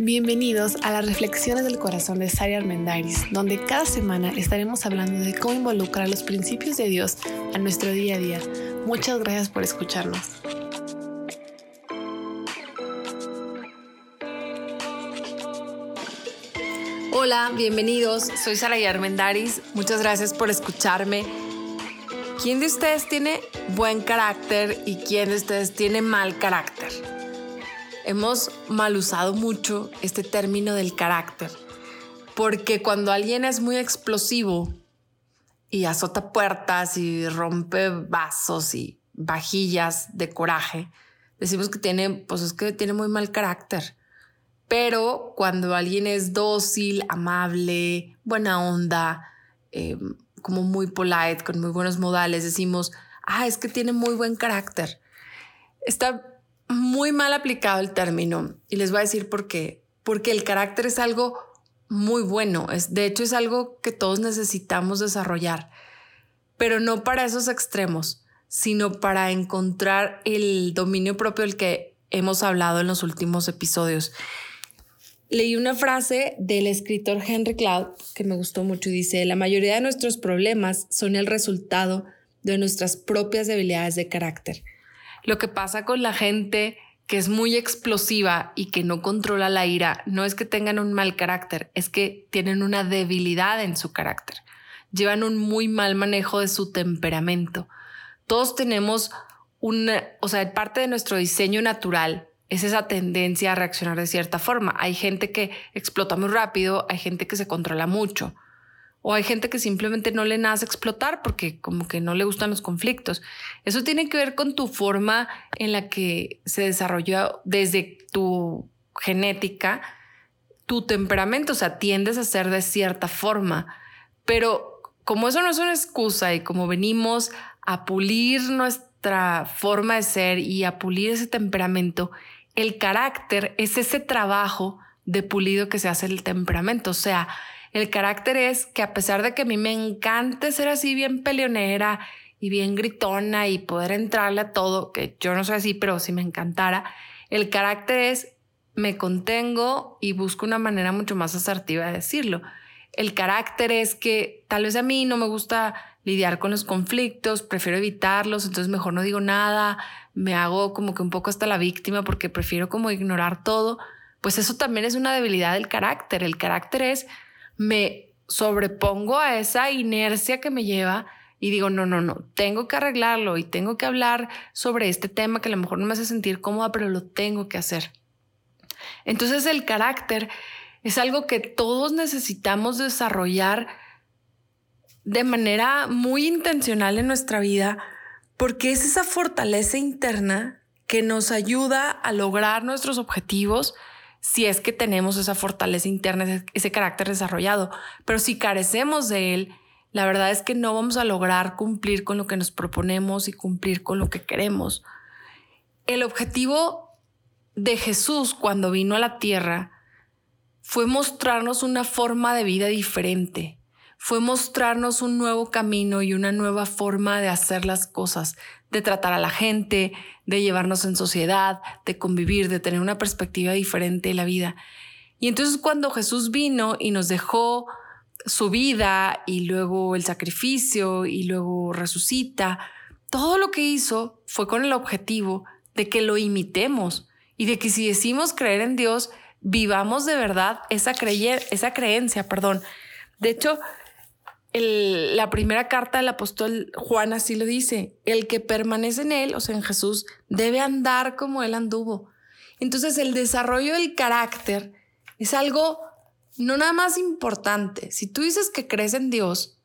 Bienvenidos a las Reflexiones del Corazón de Sari Armendariz, donde cada semana estaremos hablando de cómo involucrar los principios de Dios a nuestro día a día. Muchas gracias por escucharnos. Hola, bienvenidos. Soy Sara Armendaris. Muchas gracias por escucharme. ¿Quién de ustedes tiene buen carácter y quién de ustedes tiene mal carácter? Hemos mal usado mucho este término del carácter, porque cuando alguien es muy explosivo y azota puertas y rompe vasos y vajillas de coraje, decimos que tiene, pues es que tiene muy mal carácter. Pero cuando alguien es dócil, amable, buena onda, em, como muy polite, con muy buenos modales, decimos, ah, es que tiene muy buen carácter. Está muy mal aplicado el término y les voy a decir por qué. Porque el carácter es algo muy bueno, es, de hecho es algo que todos necesitamos desarrollar, pero no para esos extremos, sino para encontrar el dominio propio del que hemos hablado en los últimos episodios. Leí una frase del escritor Henry Cloud que me gustó mucho y dice, la mayoría de nuestros problemas son el resultado de nuestras propias debilidades de carácter. Lo que pasa con la gente que es muy explosiva y que no controla la ira, no es que tengan un mal carácter, es que tienen una debilidad en su carácter. Llevan un muy mal manejo de su temperamento. Todos tenemos una, o sea, parte de nuestro diseño natural es esa tendencia a reaccionar de cierta forma. Hay gente que explota muy rápido, hay gente que se controla mucho. O hay gente que simplemente no le nace explotar porque como que no le gustan los conflictos. Eso tiene que ver con tu forma en la que se desarrolló desde tu genética, tu temperamento, o sea, tiendes a ser de cierta forma. Pero como eso no es una excusa y como venimos a pulir nuestra forma de ser y a pulir ese temperamento, el carácter es ese trabajo de pulido que se hace el temperamento. O sea, el carácter es que a pesar de que a mí me encante ser así bien peleonera y bien gritona y poder entrarle a todo, que yo no soy así, pero si me encantara, el carácter es me contengo y busco una manera mucho más asertiva de decirlo. El carácter es que tal vez a mí no me gusta lidiar con los conflictos, prefiero evitarlos, entonces mejor no digo nada, me hago como que un poco hasta la víctima porque prefiero como ignorar todo. Pues eso también es una debilidad del carácter. El carácter es me sobrepongo a esa inercia que me lleva y digo, no, no, no, tengo que arreglarlo y tengo que hablar sobre este tema que a lo mejor no me hace sentir cómoda, pero lo tengo que hacer. Entonces el carácter es algo que todos necesitamos desarrollar de manera muy intencional en nuestra vida, porque es esa fortaleza interna que nos ayuda a lograr nuestros objetivos, si es que tenemos esa fortaleza interna, ese carácter desarrollado. Pero si carecemos de él, la verdad es que no vamos a lograr cumplir con lo que nos proponemos y cumplir con lo que queremos. El objetivo de Jesús cuando vino a la tierra fue mostrarnos una forma de vida diferente, fue mostrarnos un nuevo camino y una nueva forma de hacer las cosas, de tratar a la gente, de llevarnos en sociedad, de convivir, de tener una perspectiva diferente de la vida. Y entonces cuando Jesús vino y nos dejó su vida y luego el sacrificio y luego resucita, todo lo que hizo fue con el objetivo de que lo imitemos y de que si decimos creer en Dios, vivamos de verdad esa, esa creencia, perdón. De hecho, la primera carta del apóstol Juan así lo dice, el que permanece en él, o sea, en Jesús, debe andar como él anduvo. Entonces el desarrollo del carácter es algo no nada más importante. Si tú dices que crees en Dios,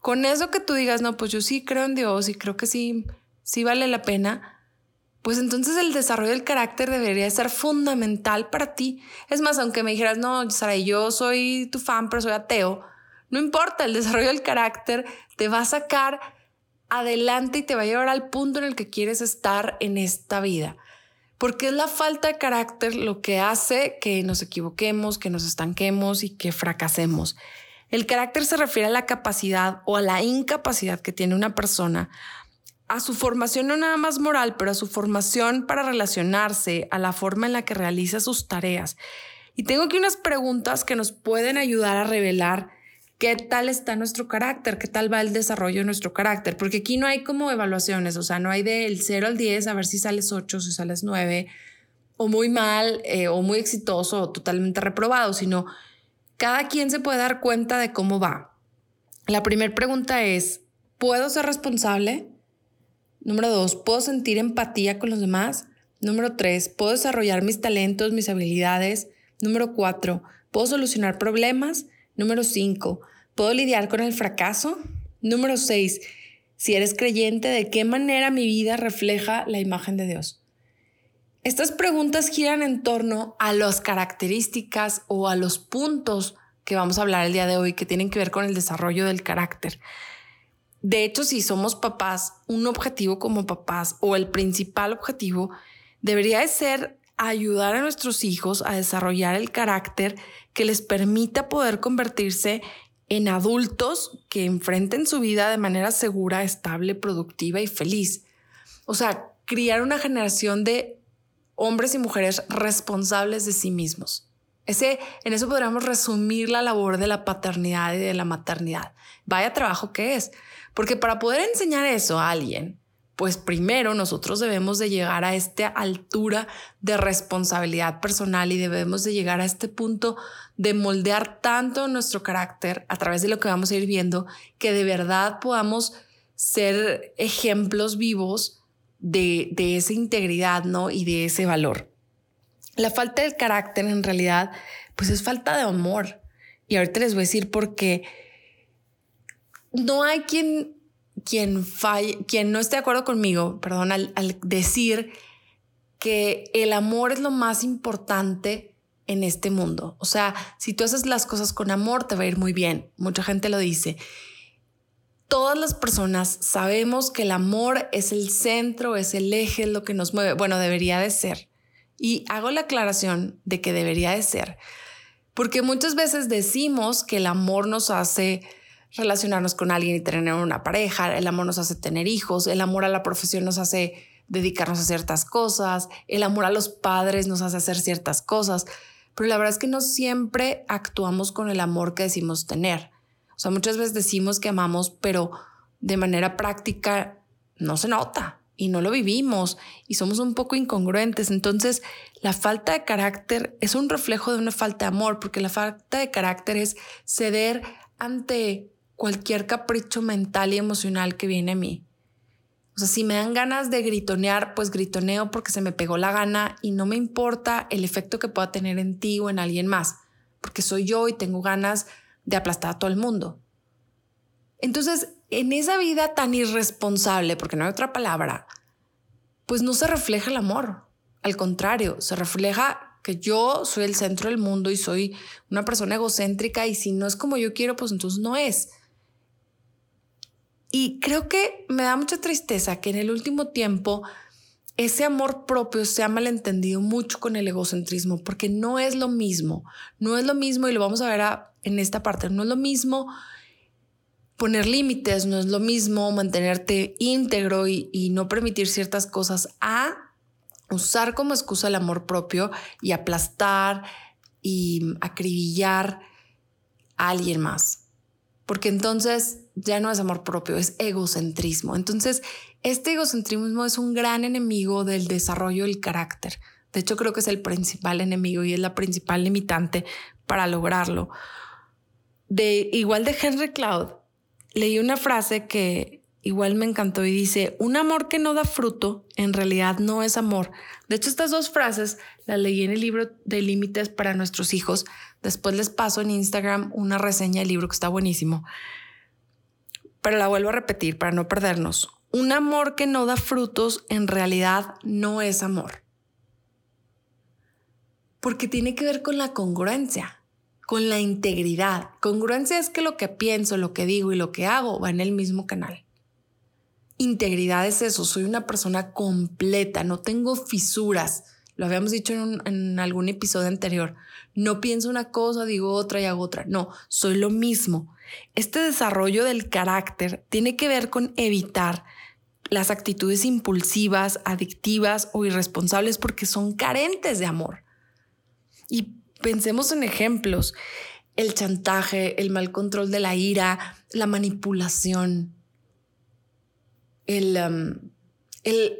con eso que tú digas, no, pues yo sí creo en Dios y creo que sí, sí vale la pena, pues entonces el desarrollo del carácter debería ser fundamental para ti. Es más, aunque me dijeras, no, Sara, yo soy tu fan, pero soy ateo, no importa, el desarrollo del carácter te va a sacar adelante y te va a llevar al punto en el que quieres estar en esta vida. Porque es la falta de carácter lo que hace que nos equivoquemos, que nos estanquemos y que fracasemos. El carácter se refiere a la capacidad o a la incapacidad que tiene una persona, a su formación no nada más moral, pero a su formación para relacionarse, a la forma en la que realiza sus tareas. Y tengo aquí unas preguntas que nos pueden ayudar a revelar qué tal está nuestro carácter, qué tal va el desarrollo de nuestro carácter, porque aquí no hay como evaluaciones, o sea, no hay del 0 al 10 a ver si sales 8, si sales 9, o muy mal, eh, o muy exitoso, o totalmente reprobado, sino cada quien se puede dar cuenta de cómo va. La primera pregunta es, ¿puedo ser responsable? Número dos, ¿puedo sentir empatía con los demás? Número tres, ¿puedo desarrollar mis talentos, mis habilidades? Número cuatro, ¿puedo solucionar problemas? Número cinco, ¿puedo lidiar con el fracaso? Número seis, si eres creyente, ¿de qué manera mi vida refleja la imagen de Dios? Estas preguntas giran en torno a las características o a los puntos que vamos a hablar el día de hoy que tienen que ver con el desarrollo del carácter. De hecho, si somos papás, un objetivo como papás o el principal objetivo debería de ser ayudar a nuestros hijos a desarrollar el carácter que les permita poder convertirse en adultos que enfrenten su vida de manera segura, estable, productiva y feliz. O sea, criar una generación de hombres y mujeres responsables de sí mismos. Ese, en eso podríamos resumir la labor de la paternidad y de la maternidad. Vaya trabajo que es. Porque para poder enseñar eso a alguien, pues primero nosotros debemos de llegar a esta altura de responsabilidad personal y debemos de llegar a este punto de moldear tanto nuestro carácter a través de lo que vamos a ir viendo que de verdad podamos ser ejemplos vivos de, de esa integridad ¿no? y de ese valor. La falta del carácter en realidad, pues es falta de amor. Y ahorita les voy a decir porque no hay quien, quien, falle, quien no esté de acuerdo conmigo, perdón, al, al decir que el amor es lo más importante en este mundo. O sea, si tú haces las cosas con amor, te va a ir muy bien. Mucha gente lo dice. Todas las personas sabemos que el amor es el centro, es el eje, es lo que nos mueve. Bueno, debería de ser. Y hago la aclaración de que debería de ser, porque muchas veces decimos que el amor nos hace relacionarnos con alguien y tener una pareja, el amor nos hace tener hijos, el amor a la profesión nos hace dedicarnos a ciertas cosas, el amor a los padres nos hace hacer ciertas cosas, pero la verdad es que no siempre actuamos con el amor que decimos tener. O sea, muchas veces decimos que amamos, pero de manera práctica no se nota y no lo vivimos y somos un poco incongruentes. Entonces, la falta de carácter es un reflejo de una falta de amor, porque la falta de carácter es ceder ante cualquier capricho mental y emocional que viene a mí. O sea, si me dan ganas de gritonear, pues gritoneo porque se me pegó la gana y no me importa el efecto que pueda tener en ti o en alguien más, porque soy yo y tengo ganas de aplastar a todo el mundo. Entonces, en esa vida tan irresponsable, porque no hay otra palabra, pues no se refleja el amor. Al contrario, se refleja que yo soy el centro del mundo y soy una persona egocéntrica y si no es como yo quiero, pues entonces no es. Y creo que me da mucha tristeza que en el último tiempo ese amor propio se ha malentendido mucho con el egocentrismo, porque no es lo mismo, no es lo mismo y lo vamos a ver en esta parte, no es lo mismo poner límites, no es lo mismo mantenerte íntegro y, no permitir ciertas cosas a usar como excusa el amor propio y aplastar y acribillar a alguien más. Porque entonces ya no es amor propio, es egocentrismo. Entonces, este egocentrismo es un gran enemigo del desarrollo del carácter. De hecho, creo que es el principal enemigo y es la principal limitante para lograrlo. De igual de Henry Cloud, leí una frase que igual me encantó y dice, un amor que no da fruto en realidad no es amor. De hecho, estas dos frases las leí en el libro de límites para nuestros hijos. Después les paso en Instagram una reseña del libro que está buenísimo. Pero la vuelvo a repetir para no perdernos. Un amor que no da frutos en realidad no es amor. Porque tiene que ver con la congruencia con la integridad. Congruencia es que lo que pienso, lo que digo y lo que hago va en el mismo canal. Integridad es eso, soy una persona completa, no tengo fisuras. Lo habíamos dicho en, algún episodio anterior. No pienso una cosa, digo otra y hago otra. No, soy lo mismo. Este desarrollo del carácter tiene que ver con evitar las actitudes impulsivas, adictivas o irresponsables porque son carentes de amor. Y Pensemos en ejemplos. El chantaje, el mal control de la ira, la manipulación, el, um, el,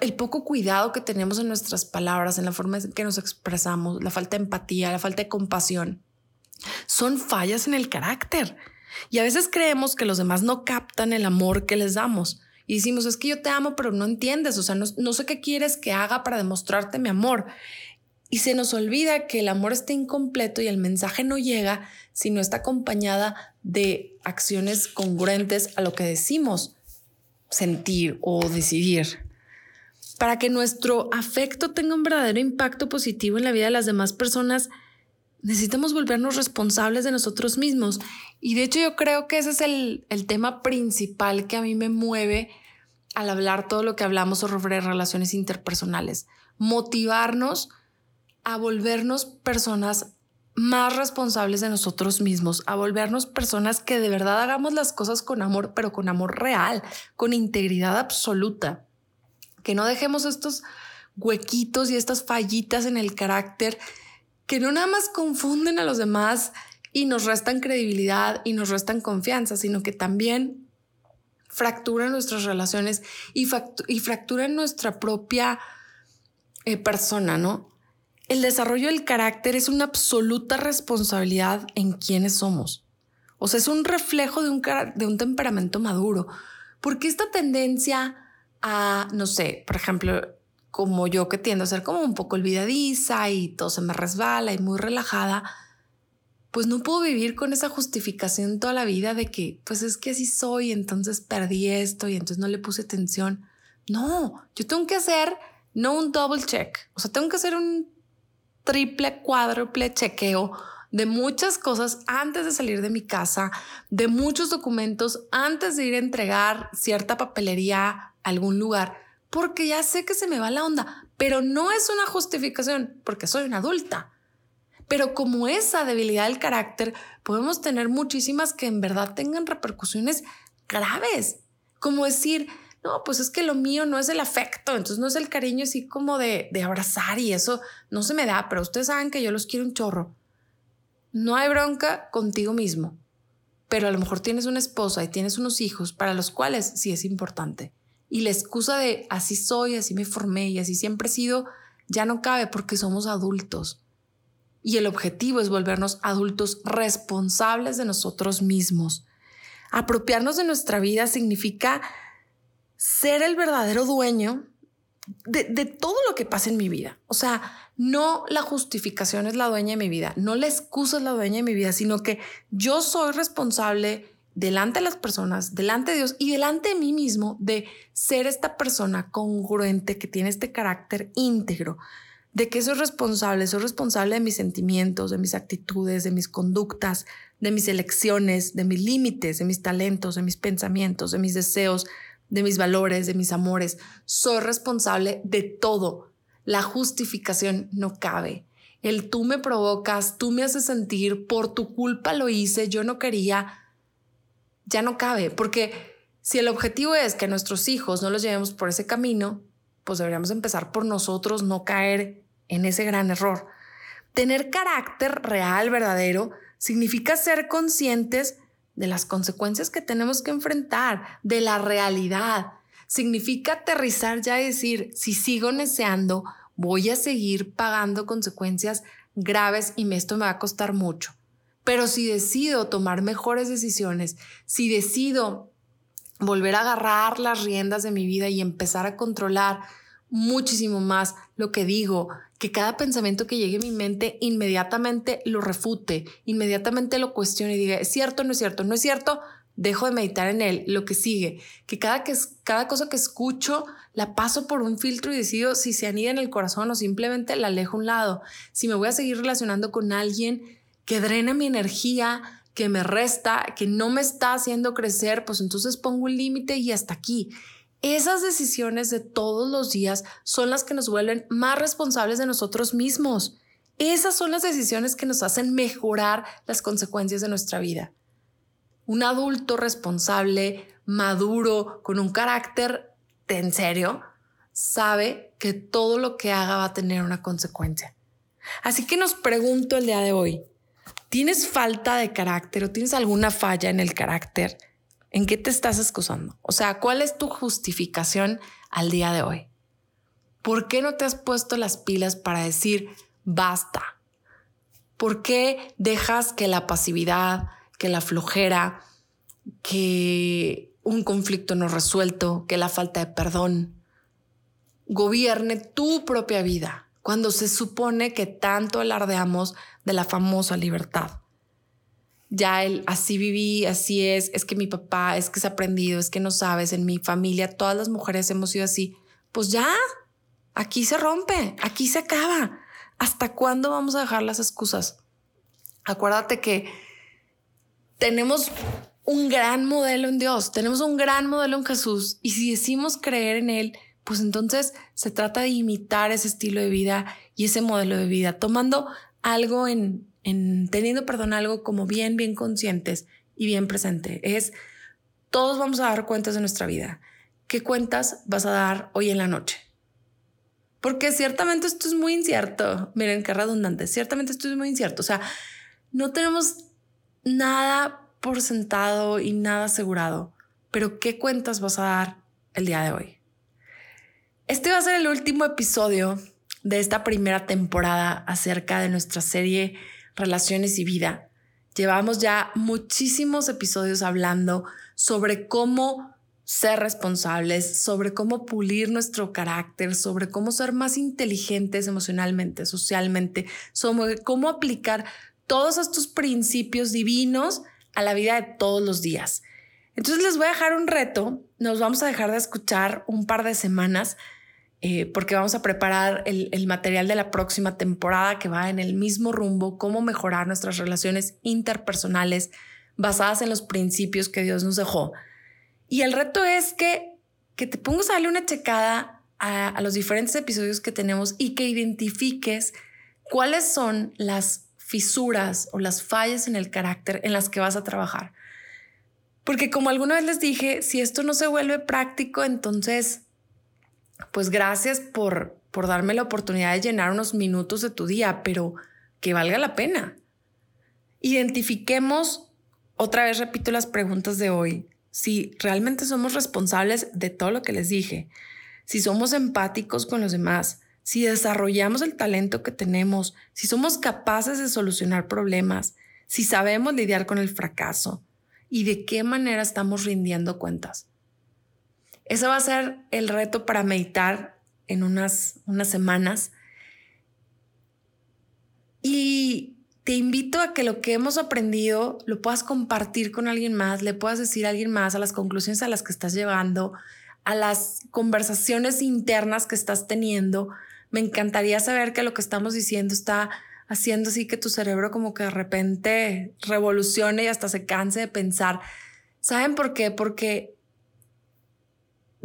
el poco cuidado que tenemos en nuestras palabras, en la forma en que nos expresamos, la falta de empatía, la falta de compasión, son fallas en el carácter. Y a veces creemos que los demás no captan el amor que les damos. Y decimos, es que yo te amo, pero no entiendes, o sea, no, no sé qué quieres que haga para demostrarte mi amor. Y se nos olvida que el amor está incompleto y el mensaje no llega si no está acompañada de acciones congruentes a lo que decimos sentir o decidir. Para que nuestro afecto tenga un verdadero impacto positivo en la vida de las demás personas, necesitamos volvernos responsables de nosotros mismos. Y de hecho yo creo que ese es el, el, tema principal que a mí me mueve al hablar todo lo que hablamos sobre relaciones interpersonales. Motivarnos a volvernos personas más responsables de nosotros mismos, a volvernos personas que de verdad hagamos las cosas con amor, pero con amor real, con integridad absoluta. Que no dejemos estos huequitos y estas fallitas en el carácter que no nada más confunden a los demás y nos restan credibilidad y nos restan confianza, sino que también fracturan nuestras relaciones y, fracturan nuestra propia eh, persona, ¿no? El desarrollo del carácter es una absoluta responsabilidad en quienes somos. O sea, es un reflejo de un, temperamento maduro. Porque esta tendencia a, no sé, por ejemplo, como yo que tiendo a ser como un poco olvidadiza y todo se me resbala y muy relajada, pues no puedo vivir con esa justificación toda la vida de que, pues es que así soy, entonces perdí esto y entonces no le puse atención. No, yo tengo que hacer no un double check, o sea, tengo que hacer un triple, cuádruple chequeo de muchas cosas antes de salir de mi casa, de muchos documentos antes de ir a entregar cierta papelería a algún lugar porque ya sé que se me va la onda, pero no es una justificación porque soy una adulta. Pero como esa debilidad del carácter, podemos tener muchísimas que en verdad tengan repercusiones graves, como decir, no, pues es que lo mío no es el afecto, entonces no es el cariño así como de, de abrazar y eso no se me da, pero ustedes saben que yo los quiero un chorro. No hay bronca contigo mismo, pero a lo mejor tienes una esposa y tienes unos hijos para los cuales sí es importante. Y la excusa de así soy, así me formé y así siempre he sido, ya no cabe porque somos adultos. Y el objetivo es volvernos adultos responsables de nosotros mismos. Apropiarnos de nuestra vida significa ser el verdadero dueño de, de, todo lo que pasa en mi vida. O sea, no la justificación es la dueña de mi vida, no la excusa es la dueña de mi vida, sino que yo soy responsable delante de las personas, delante de Dios y delante de mí mismo de ser esta persona congruente que tiene este carácter íntegro, de que soy responsable, soy responsable de mis sentimientos, de mis actitudes, de mis conductas, de mis elecciones, de mis límites, de mis talentos, de mis pensamientos, de mis deseos, de mis valores, de mis amores. Soy responsable de todo. La justificación no cabe. El tú me provocas, tú me haces sentir, por tu culpa lo hice, yo no quería, ya no cabe, porque si el objetivo es que nuestros hijos no los llevemos por ese camino, pues deberíamos empezar por nosotros no caer en ese gran error. Tener carácter real, verdadero, significa ser conscientes de las consecuencias que tenemos que enfrentar, de la realidad. Significa aterrizar ya y decir, si sigo deseando, voy a seguir pagando consecuencias graves y esto me va a costar mucho. Pero si decido tomar mejores decisiones, si decido volver a agarrar las riendas de mi vida y empezar a controlar muchísimo más lo que digo, que cada pensamiento que llegue a mi mente inmediatamente lo refute, inmediatamente lo cuestione y diga, ¿es cierto no es cierto? ¿No es cierto? Dejo de meditar en él, lo que sigue, que cada, que, cada cosa que escucho la paso por un filtro y decido si se anida en el corazón o simplemente la alejo a un lado. Si me voy a seguir relacionando con alguien que drena mi energía, que me resta, que no me está haciendo crecer, pues entonces pongo un límite y hasta aquí. Esas decisiones de todos los días son las que nos vuelven más responsables de nosotros mismos. Esas son las decisiones que nos hacen mejorar las consecuencias de nuestra vida. Un adulto responsable, maduro, con un carácter en serio, sabe que todo lo que haga va a tener una consecuencia. Así que nos pregunto el día de hoy, ¿tienes falta de carácter o tienes alguna falla en el carácter? ¿En qué te estás excusando? O sea, ¿cuál es tu justificación al día de hoy? ¿Por qué no te has puesto las pilas para decir basta? ¿Por qué dejas que la pasividad, que la flojera, que un conflicto no resuelto, que la falta de perdón gobierne tu propia vida cuando se supone que tanto alardeamos de la famosa libertad? Ya el así viví, así es, es que mi papá, es que ha aprendido, es que no sabes, en mi familia todas las mujeres hemos sido así. Pues ya, aquí se rompe, aquí se acaba. ¿Hasta cuándo vamos a dejar las excusas? Acuérdate que tenemos un gran modelo en Dios, tenemos un gran modelo en Jesús y si decimos creer en Él, pues entonces se trata de imitar ese estilo de vida y ese modelo de vida, tomando algo en, en teniendo, perdón, algo como bien, bien conscientes y bien presente. Es, todos vamos a dar cuentas de nuestra vida. ¿Qué cuentas vas a dar hoy en la noche? Porque ciertamente esto es muy incierto. Miren qué redundante. Ciertamente esto es muy incierto. O sea, no tenemos nada por sentado y nada asegurado, pero ¿qué cuentas vas a dar el día de hoy? Este va a ser el último episodio de esta primera temporada acerca de nuestra serie Relaciones y Vida. Llevamos ya muchísimos episodios hablando sobre cómo ser responsables, sobre cómo pulir nuestro carácter, sobre cómo ser más inteligentes emocionalmente, socialmente, sobre cómo aplicar todos estos principios divinos a la vida de todos los días. Entonces les voy a dejar un reto, nos vamos a dejar de escuchar un par de semanas eh, porque vamos a preparar el, material de la próxima temporada que va en el mismo rumbo, cómo mejorar nuestras relaciones interpersonales basadas en los principios que Dios nos dejó. Y el reto es que, que te pongas a darle una checada a, a los diferentes episodios que tenemos y que identifiques cuáles son las fisuras o las fallas en el carácter en las que vas a trabajar. Porque como alguna vez les dije, si esto no se vuelve práctico, entonces, pues gracias por, por darme la oportunidad de llenar unos minutos de tu día, pero que valga la pena. Identifiquemos, otra vez repito las preguntas de hoy, si realmente somos responsables de todo lo que les dije, si somos empáticos con los demás, si desarrollamos el talento que tenemos, si somos capaces de solucionar problemas, si sabemos lidiar con el fracaso y de qué manera estamos rindiendo cuentas. Ese va a ser el reto para meditar en unas, unas semanas. Y te invito a que lo que hemos aprendido lo puedas compartir con alguien más, le puedas decir a alguien más a las conclusiones a las que estás llevando, a las conversaciones internas que estás teniendo, me encantaría saber que lo que estamos diciendo está haciendo así que tu cerebro como que de repente revolucione y hasta se canse de pensar. ¿Saben por qué? Porque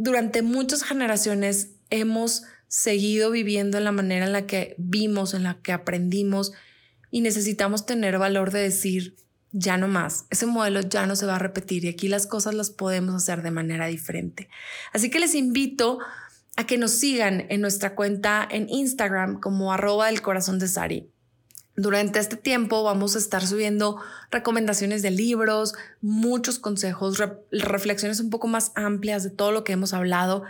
durante muchas generaciones hemos seguido viviendo en la manera en la que vimos, en la que aprendimos y necesitamos tener valor de decir, ya no más, ese modelo ya no se va a repetir y aquí las cosas las podemos hacer de manera diferente. Así que les invito a que nos sigan en nuestra cuenta en Instagram como arroba el corazón de Sari. Durante este tiempo vamos a estar subiendo recomendaciones de libros, muchos consejos, reflexiones un poco más amplias de todo lo que hemos hablado.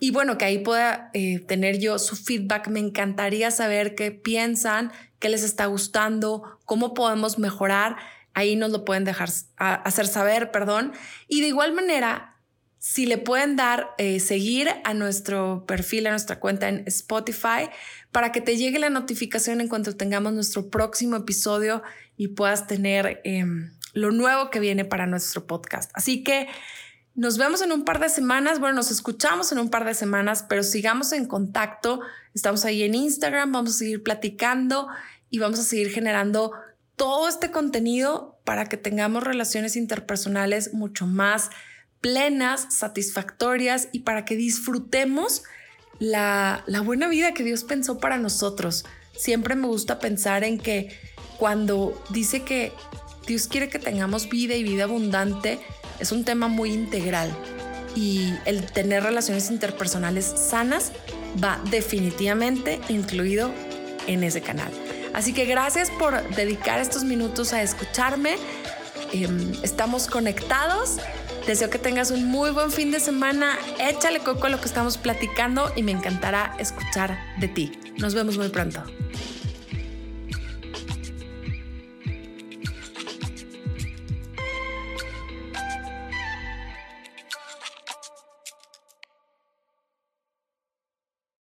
Y bueno, que ahí pueda eh, tener yo su feedback. Me encantaría saber qué piensan, qué les está gustando, cómo podemos mejorar. Ahí nos lo pueden dejar hacer saber, perdón. Y de igual manera, si le pueden dar eh, seguir a nuestro perfil, a nuestra cuenta en Spotify, para que te llegue la notificación en cuanto tengamos nuestro próximo episodio y puedas tener em, lo nuevo que viene para nuestro podcast. Así que nos vemos en un par de semanas, bueno, nos escuchamos en un par de semanas, pero sigamos en contacto. Estamos ahí en Instagram, vamos a seguir platicando y vamos a seguir generando todo este contenido para que tengamos relaciones interpersonales mucho más plenas, satisfactorias y para que disfrutemos la, buena vida que Dios pensó para nosotros. Siempre me gusta pensar en que cuando dice que Dios quiere que tengamos vida y vida abundante, es un tema muy integral y el tener relaciones interpersonales sanas va definitivamente incluido en ese canal. Así que gracias por dedicar estos minutos a escucharme. Em, estamos conectados. Deseo que tengas un muy buen fin de semana. Échale coco a lo que estamos platicando y me encantará escuchar de ti. Nos vemos muy pronto.